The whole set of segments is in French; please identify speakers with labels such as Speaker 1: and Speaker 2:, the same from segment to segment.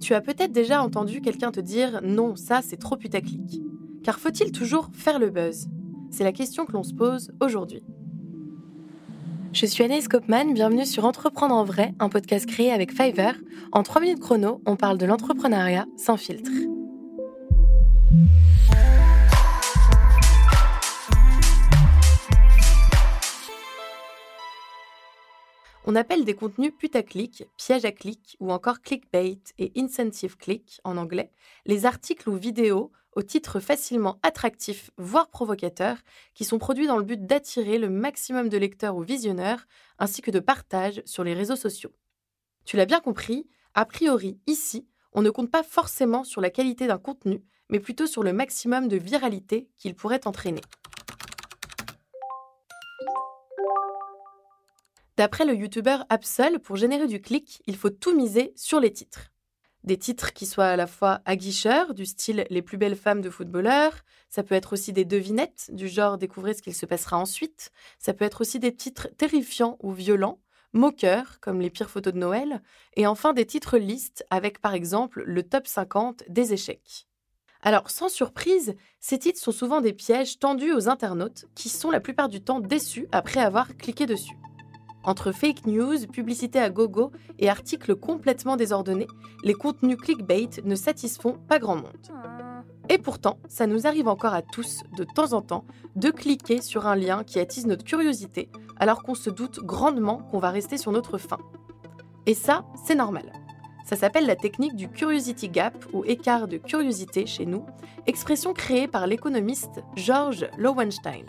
Speaker 1: Tu as peut-être déjà entendu quelqu'un te dire non, ça c'est trop putaclic. Car faut-il toujours faire le buzz? C'est la question que l'on se pose aujourd'hui. Je suis Anaïs Kopman, bienvenue sur Entreprendre en vrai, un podcast créé avec Fiverr. En 3 minutes chrono, on parle de l'entrepreneuriat sans filtre. On appelle des contenus putaclic, piège à clic ou encore clickbait et incentive click en anglais les articles ou vidéos aux titres facilement attractifs, voire provocateurs, qui sont produits dans le but d'attirer le maximum de lecteurs ou visionneurs, ainsi que de partage sur les réseaux sociaux. Tu l'as bien compris, a priori, ici, on ne compte pas forcément sur la qualité d'un contenu, mais plutôt sur le maximum de viralité qu'il pourrait entraîner. D'après le youtubeur Absol, pour générer du clic, il faut tout miser sur les titres. Des titres qui soient à la fois aguicheurs, du style Les plus belles femmes de footballeurs, ça peut être aussi des devinettes, du genre Découvrez ce qu'il se passera ensuite, ça peut être aussi des titres terrifiants ou violents, moqueurs, comme les pires photos de Noël, et enfin des titres listes avec par exemple le top 50 des échecs. Alors, sans surprise, ces titres sont souvent des pièges tendus aux internautes qui sont la plupart du temps déçus après avoir cliqué dessus. Entre fake news, publicité à gogo et articles complètement désordonnés, les contenus clickbait ne satisfont pas grand monde. Et pourtant, ça nous arrive encore à tous, de temps en temps, de cliquer sur un lien qui attise notre curiosité, alors qu'on se doute grandement qu'on va rester sur notre faim. Et ça, c'est normal. Ça s'appelle la technique du curiosity gap ou écart de curiosité chez nous, expression créée par l'économiste George Lowenstein.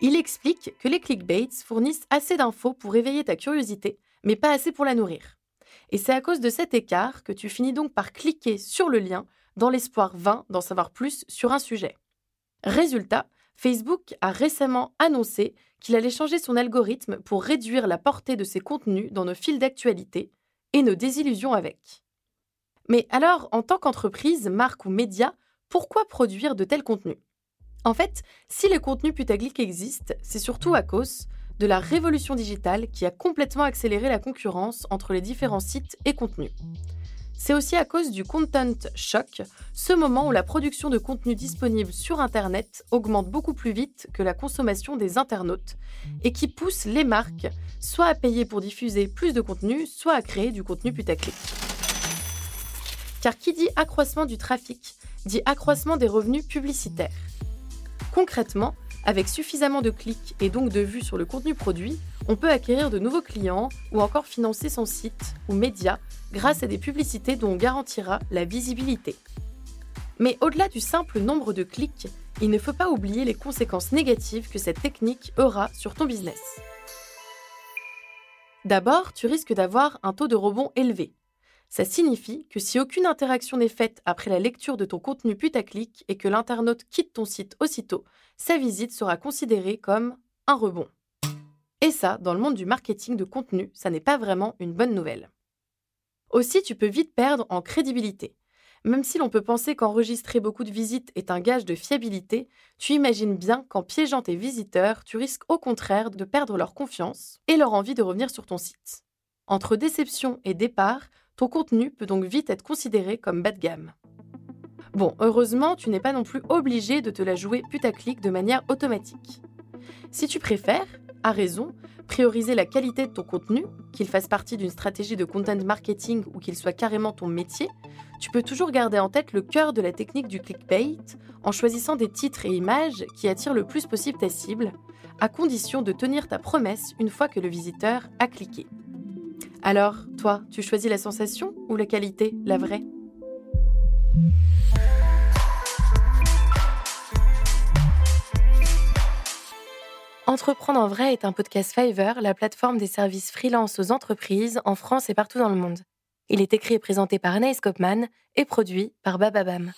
Speaker 1: Il explique que les clickbaits fournissent assez d'infos pour éveiller ta curiosité, mais pas assez pour la nourrir. Et c'est à cause de cet écart que tu finis donc par cliquer sur le lien dans l'espoir vain d'en savoir plus sur un sujet. Résultat, Facebook a récemment annoncé qu'il allait changer son algorithme pour réduire la portée de ses contenus dans nos fils d'actualité et nos désillusions avec. Mais alors, en tant qu'entreprise, marque ou média, pourquoi produire de tels contenus? En fait, si les contenus putaclic existent, c'est surtout à cause de la révolution digitale qui a complètement accéléré la concurrence entre les différents sites et contenus. C'est aussi à cause du content shock, ce moment où la production de contenu disponible sur Internet augmente beaucoup plus vite que la consommation des internautes et qui pousse les marques soit à payer pour diffuser plus de contenu, soit à créer du contenu putaclic. Car qui dit accroissement du trafic dit accroissement des revenus publicitaires. Concrètement, avec suffisamment de clics et donc de vues sur le contenu produit, on peut acquérir de nouveaux clients ou encore financer son site ou média grâce à des publicités dont on garantira la visibilité. Mais au-delà du simple nombre de clics, il ne faut pas oublier les conséquences négatives que cette technique aura sur ton business. D'abord, tu risques d'avoir un taux de rebond élevé. Ça signifie que si aucune interaction n'est faite après la lecture de ton contenu putaclic et que l'internaute quitte ton site aussitôt, sa visite sera considérée comme un rebond. Et ça, dans le monde du marketing de contenu, ça n'est pas vraiment une bonne nouvelle. Aussi, tu peux vite perdre en crédibilité. Même si l'on peut penser qu'enregistrer beaucoup de visites est un gage de fiabilité, tu imagines bien qu'en piégeant tes visiteurs, tu risques au contraire de perdre leur confiance et leur envie de revenir sur ton site. Entre déception et départ, ton contenu peut donc vite être considéré comme bas de gamme. Bon, heureusement, tu n'es pas non plus obligé de te la jouer putaclic de manière automatique. Si tu préfères, à raison, prioriser la qualité de ton contenu, qu'il fasse partie d'une stratégie de content marketing ou qu'il soit carrément ton métier, tu peux toujours garder en tête le cœur de la technique du clickbait en choisissant des titres et images qui attirent le plus possible ta cible, à condition de tenir ta promesse une fois que le visiteur a cliqué. Alors, toi, tu choisis la sensation ou la qualité, la vraie? Entreprendre en vrai est un podcast Fiverr, la plateforme des services freelance aux entreprises en France et partout dans le monde. Il est écrit et présenté par Anaïs Kopman et produit par Bababam.